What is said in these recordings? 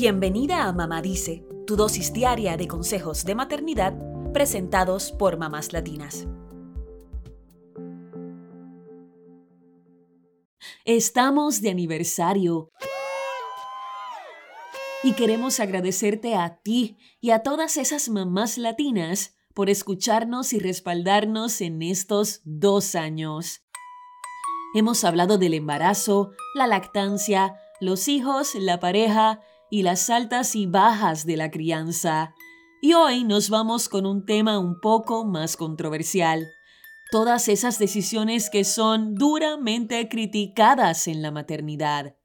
Bienvenida a Mamá Dice, tu dosis diaria de consejos de maternidad presentados por mamás latinas. Estamos de aniversario y queremos agradecerte a ti y a todas esas mamás latinas por escucharnos y respaldarnos en estos dos años. Hemos hablado del embarazo, la lactancia, los hijos, la pareja y las altas y bajas de la crianza. Y hoy nos vamos con un tema un poco más controversial. Todas esas decisiones que son duramente criticadas en la maternidad.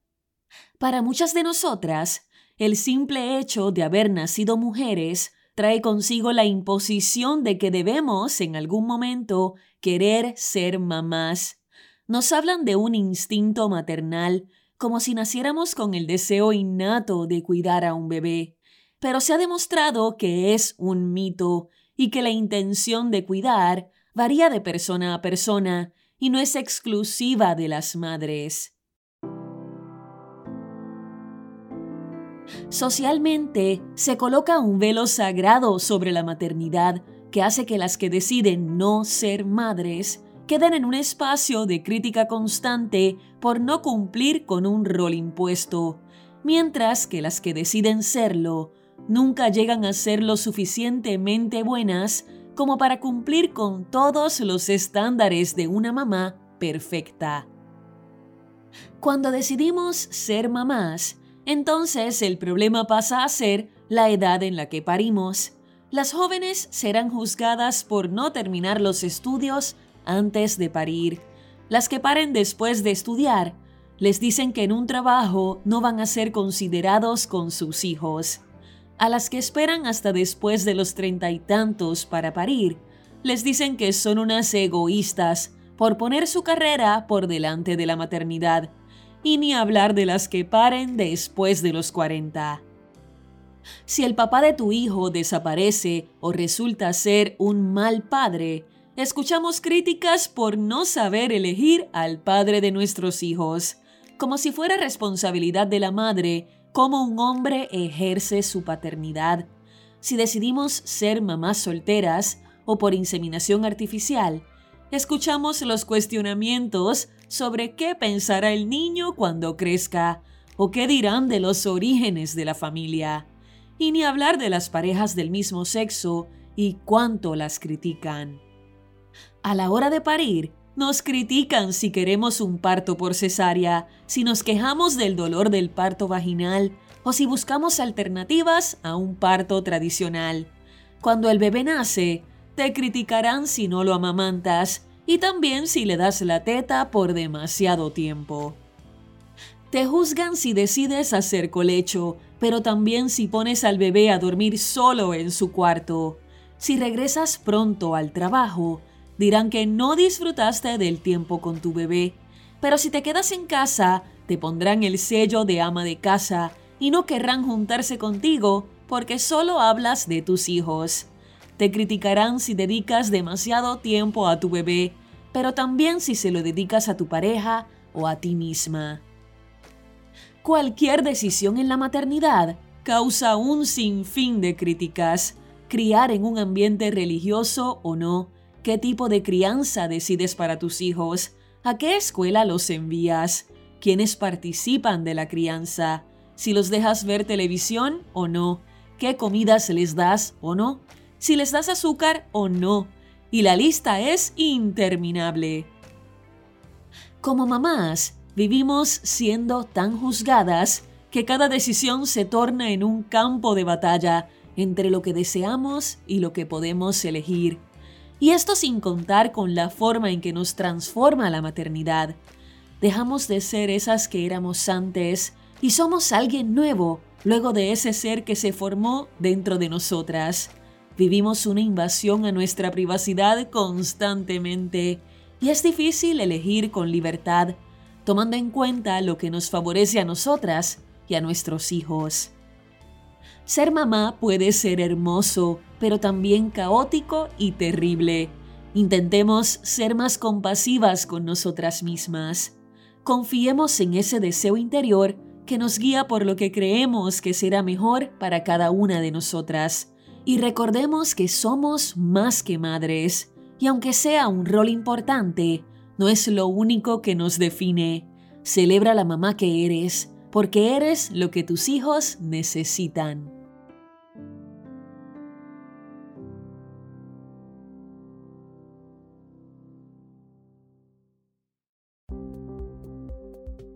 Para muchas de nosotras, el simple hecho de haber nacido mujeres trae consigo la imposición de que debemos en algún momento querer ser mamás nos hablan de un instinto maternal, como si naciéramos con el deseo innato de cuidar a un bebé. Pero se ha demostrado que es un mito y que la intención de cuidar varía de persona a persona y no es exclusiva de las madres. Socialmente se coloca un velo sagrado sobre la maternidad que hace que las que deciden no ser madres quedan en un espacio de crítica constante por no cumplir con un rol impuesto, mientras que las que deciden serlo nunca llegan a ser lo suficientemente buenas como para cumplir con todos los estándares de una mamá perfecta. Cuando decidimos ser mamás, entonces el problema pasa a ser la edad en la que parimos. Las jóvenes serán juzgadas por no terminar los estudios antes de parir. Las que paren después de estudiar les dicen que en un trabajo no van a ser considerados con sus hijos. A las que esperan hasta después de los treinta y tantos para parir, les dicen que son unas egoístas por poner su carrera por delante de la maternidad, y ni hablar de las que paren después de los cuarenta. Si el papá de tu hijo desaparece o resulta ser un mal padre, Escuchamos críticas por no saber elegir al padre de nuestros hijos, como si fuera responsabilidad de la madre cómo un hombre ejerce su paternidad. Si decidimos ser mamás solteras o por inseminación artificial, escuchamos los cuestionamientos sobre qué pensará el niño cuando crezca o qué dirán de los orígenes de la familia. Y ni hablar de las parejas del mismo sexo y cuánto las critican. A la hora de parir, nos critican si queremos un parto por cesárea, si nos quejamos del dolor del parto vaginal o si buscamos alternativas a un parto tradicional. Cuando el bebé nace, te criticarán si no lo amamantas y también si le das la teta por demasiado tiempo. Te juzgan si decides hacer colecho, pero también si pones al bebé a dormir solo en su cuarto. Si regresas pronto al trabajo, dirán que no disfrutaste del tiempo con tu bebé, pero si te quedas en casa, te pondrán el sello de ama de casa y no querrán juntarse contigo porque solo hablas de tus hijos. Te criticarán si dedicas demasiado tiempo a tu bebé, pero también si se lo dedicas a tu pareja o a ti misma. Cualquier decisión en la maternidad causa un sinfín de críticas, criar en un ambiente religioso o no, qué tipo de crianza decides para tus hijos, a qué escuela los envías, quiénes participan de la crianza, si los dejas ver televisión o no, qué comidas les das o no, si les das azúcar o no, y la lista es interminable. Como mamás, vivimos siendo tan juzgadas que cada decisión se torna en un campo de batalla entre lo que deseamos y lo que podemos elegir. Y esto sin contar con la forma en que nos transforma la maternidad. Dejamos de ser esas que éramos antes y somos alguien nuevo luego de ese ser que se formó dentro de nosotras. Vivimos una invasión a nuestra privacidad constantemente y es difícil elegir con libertad, tomando en cuenta lo que nos favorece a nosotras y a nuestros hijos. Ser mamá puede ser hermoso, pero también caótico y terrible. Intentemos ser más compasivas con nosotras mismas. Confiemos en ese deseo interior que nos guía por lo que creemos que será mejor para cada una de nosotras. Y recordemos que somos más que madres, y aunque sea un rol importante, no es lo único que nos define. Celebra la mamá que eres, porque eres lo que tus hijos necesitan.